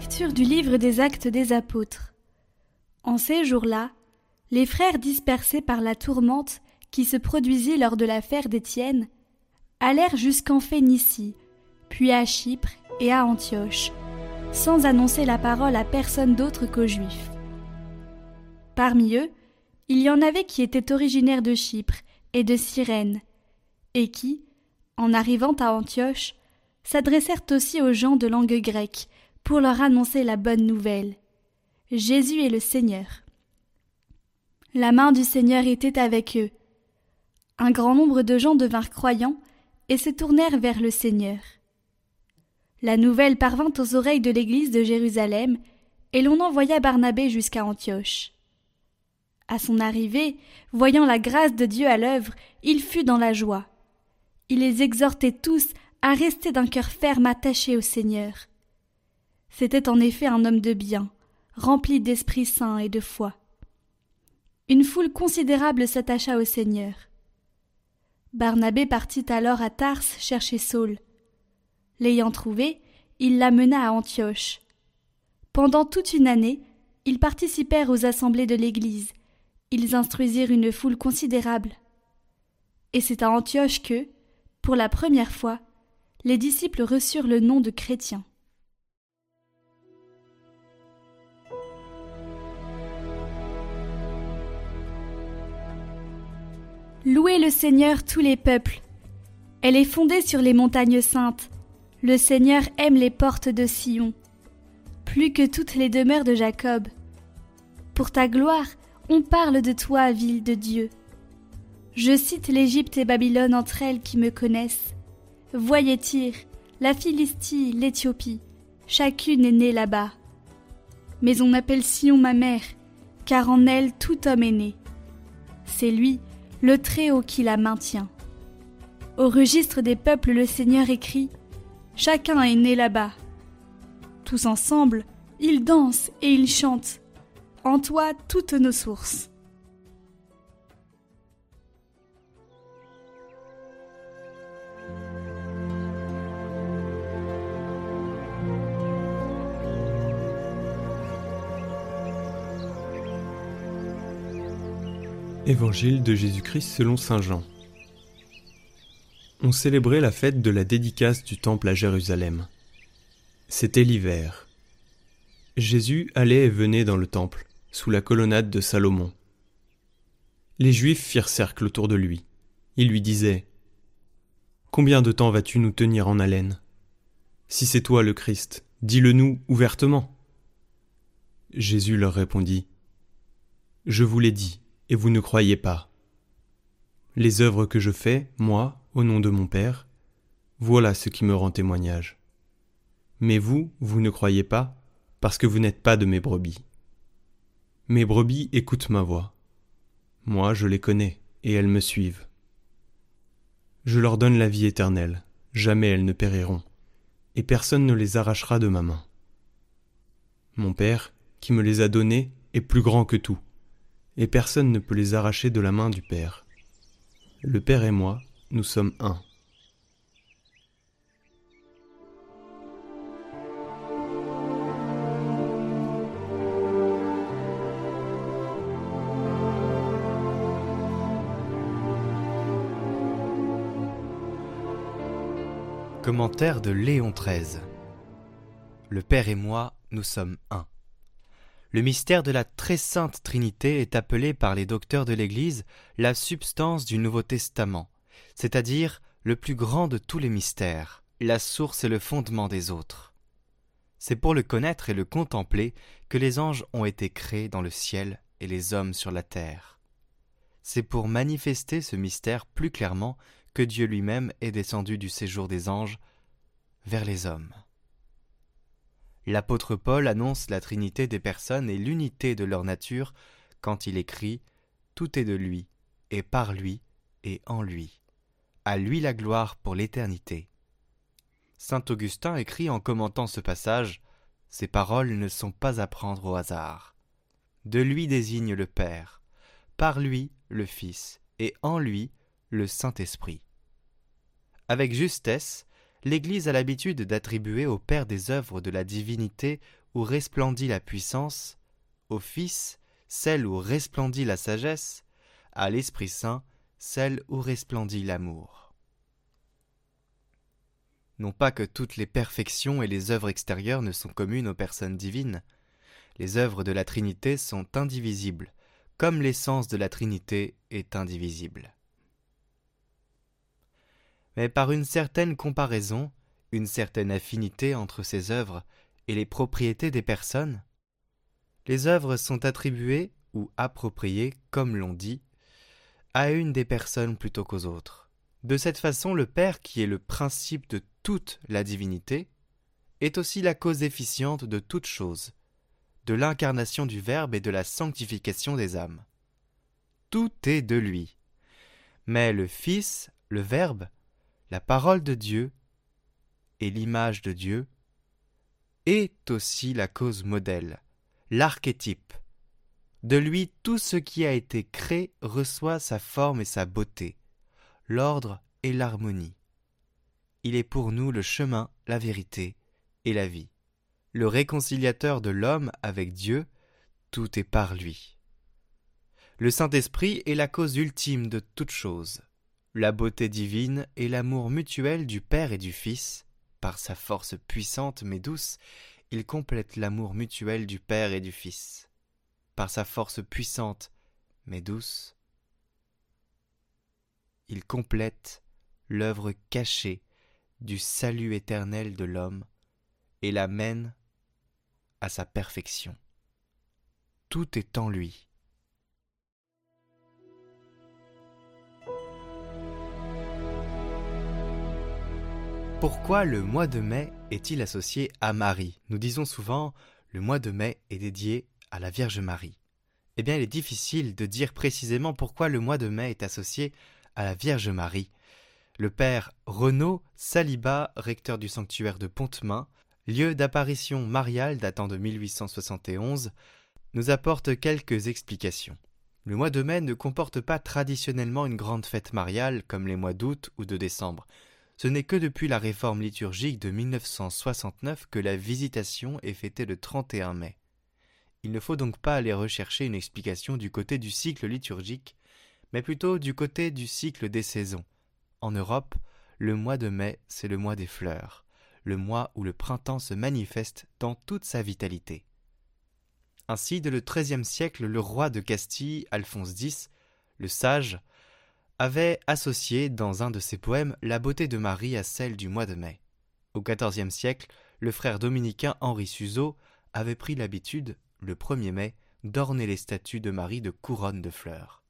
Lecture du livre des Actes des Apôtres. En ces jours-là, les frères dispersés par la tourmente qui se produisit lors de l'affaire d'Étienne allèrent jusqu'en Phénicie, puis à Chypre et à Antioche, sans annoncer la parole à personne d'autre qu'aux Juifs. Parmi eux, il y en avait qui étaient originaires de Chypre et de Cyrène, et qui, en arrivant à Antioche, s'adressèrent aussi aux gens de langue grecque pour leur annoncer la bonne nouvelle. Jésus est le Seigneur. La main du Seigneur était avec eux. Un grand nombre de gens devinrent croyants et se tournèrent vers le Seigneur. La nouvelle parvint aux oreilles de l'église de Jérusalem, et l'on envoya Barnabé jusqu'à Antioche. À son arrivée, voyant la grâce de Dieu à l'œuvre, il fut dans la joie. Il les exhortait tous à rester d'un cœur ferme attaché au Seigneur. C'était en effet un homme de bien, rempli d'Esprit Saint et de foi. Une foule considérable s'attacha au Seigneur. Barnabé partit alors à Tars chercher Saul. L'ayant trouvé, il l'amena à Antioche. Pendant toute une année, ils participèrent aux assemblées de l'Église. Ils instruisirent une foule considérable. Et c'est à Antioche que, pour la première fois, les disciples reçurent le nom de chrétiens. Le Seigneur tous les peuples. Elle est fondée sur les montagnes saintes. Le Seigneur aime les portes de Sion, plus que toutes les demeures de Jacob. Pour ta gloire, on parle de toi, ville de Dieu. Je cite l'Égypte et Babylone entre elles qui me connaissent. Voyez Tyr, la Philistie, l'Éthiopie, chacune est née là-bas. Mais on appelle Sion ma mère, car en elle tout homme est né. C'est lui, le Très-Haut qui la maintient. Au registre des peuples, le Seigneur écrit Chacun est né là-bas. Tous ensemble, ils dansent et ils chantent. En toi toutes nos sources. Évangile de Jésus-Christ selon Saint Jean. On célébrait la fête de la dédicace du temple à Jérusalem. C'était l'hiver. Jésus allait et venait dans le temple, sous la colonnade de Salomon. Les Juifs firent cercle autour de lui. Ils lui disaient Combien de temps vas-tu nous tenir en haleine? Si c'est toi le Christ, dis-le nous ouvertement. Jésus leur répondit Je vous l'ai dit, et vous ne croyez pas. Les œuvres que je fais, moi, au nom de mon Père, voilà ce qui me rend témoignage. Mais vous, vous ne croyez pas, parce que vous n'êtes pas de mes brebis. Mes brebis écoutent ma voix. Moi, je les connais, et elles me suivent. Je leur donne la vie éternelle, jamais elles ne périront, et personne ne les arrachera de ma main. Mon Père, qui me les a donnés, est plus grand que tout et personne ne peut les arracher de la main du Père. Le Père et moi, nous sommes un. Commentaire de Léon XIII. Le Père et moi, nous sommes un. Le mystère de la très sainte Trinité est appelé par les docteurs de l'Église la substance du Nouveau Testament, c'est-à-dire le plus grand de tous les mystères, la source et le fondement des autres. C'est pour le connaître et le contempler que les anges ont été créés dans le ciel et les hommes sur la terre. C'est pour manifester ce mystère plus clairement que Dieu lui-même est descendu du séjour des anges vers les hommes. L'apôtre Paul annonce la Trinité des personnes et l'unité de leur nature quand il écrit Tout est de lui, et par lui, et en lui. À lui la gloire pour l'éternité. Saint Augustin écrit en commentant ce passage Ces paroles ne sont pas à prendre au hasard. De lui désigne le Père, par lui le Fils, et en lui le Saint-Esprit. Avec justesse, l'Église a l'habitude d'attribuer au Père des œuvres de la divinité où resplendit la puissance, au Fils celle où resplendit la sagesse, à l'Esprit Saint celle où resplendit l'amour. Non pas que toutes les perfections et les œuvres extérieures ne sont communes aux personnes divines, les œuvres de la Trinité sont indivisibles, comme l'essence de la Trinité est indivisible. Mais par une certaine comparaison, une certaine affinité entre ces œuvres et les propriétés des personnes, les œuvres sont attribuées ou appropriées, comme l'on dit, à une des personnes plutôt qu'aux autres. De cette façon, le Père, qui est le principe de toute la divinité, est aussi la cause efficiente de toute chose, de l'incarnation du Verbe et de la sanctification des âmes. Tout est de lui. Mais le Fils, le Verbe, la parole de Dieu et l'image de Dieu, est aussi la cause modèle, l'archétype. De lui tout ce qui a été créé reçoit sa forme et sa beauté, l'ordre et l'harmonie. Il est pour nous le chemin, la vérité et la vie. Le réconciliateur de l'homme avec Dieu, tout est par lui. Le Saint-Esprit est la cause ultime de toute chose. La beauté divine et l'amour mutuel du Père et du Fils, par sa force puissante mais douce, il complète l'amour mutuel du Père et du Fils. Par sa force puissante mais douce, il complète l'œuvre cachée du salut éternel de l'homme et l'amène à sa perfection. Tout est en lui. Pourquoi le mois de mai est-il associé à Marie? Nous disons souvent le mois de mai est dédié à la Vierge Marie. Eh bien, il est difficile de dire précisément pourquoi le mois de mai est associé à la Vierge Marie. Le père Renaud Saliba, recteur du sanctuaire de Pontemain, lieu d'apparition mariale datant de 1871, nous apporte quelques explications. Le mois de mai ne comporte pas traditionnellement une grande fête mariale comme les mois d'août ou de décembre. Ce n'est que depuis la réforme liturgique de 1969 que la visitation est fêtée le 31 mai. Il ne faut donc pas aller rechercher une explication du côté du cycle liturgique, mais plutôt du côté du cycle des saisons. En Europe, le mois de mai, c'est le mois des fleurs, le mois où le printemps se manifeste dans toute sa vitalité. Ainsi, dès le XIIIe siècle, le roi de Castille, Alphonse X, le sage, avait associé dans un de ses poèmes la beauté de Marie à celle du mois de mai. Au XIVe siècle, le frère dominicain Henri Suzeau avait pris l'habitude, le 1er mai, d'orner les statues de Marie de couronnes de fleurs.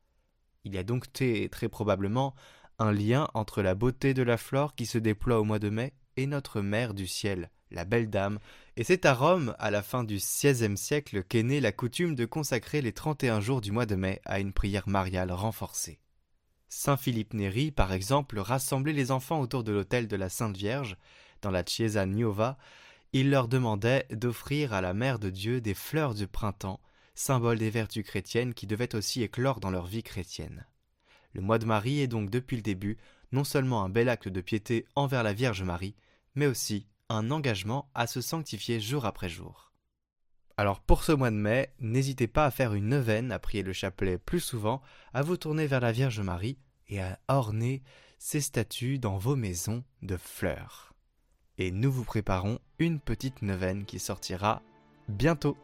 Il y a donc très probablement un lien entre la beauté de la flore qui se déploie au mois de mai et notre mère du ciel, la belle dame, et c'est à Rome, à la fin du XVIe siècle, qu'est née la coutume de consacrer les 31 jours du mois de mai à une prière mariale renforcée. Saint Philippe Néri, par exemple, rassemblait les enfants autour de l'autel de la Sainte Vierge, dans la Chiesa Nuova. Il leur demandait d'offrir à la Mère de Dieu des fleurs du printemps, symbole des vertus chrétiennes qui devaient aussi éclore dans leur vie chrétienne. Le mois de Marie est donc depuis le début non seulement un bel acte de piété envers la Vierge Marie, mais aussi un engagement à se sanctifier jour après jour. Alors pour ce mois de mai, n'hésitez pas à faire une neuvaine, à prier le chapelet plus souvent, à vous tourner vers la Vierge Marie et à orner ces statues dans vos maisons de fleurs. Et nous vous préparons une petite neuvaine qui sortira bientôt.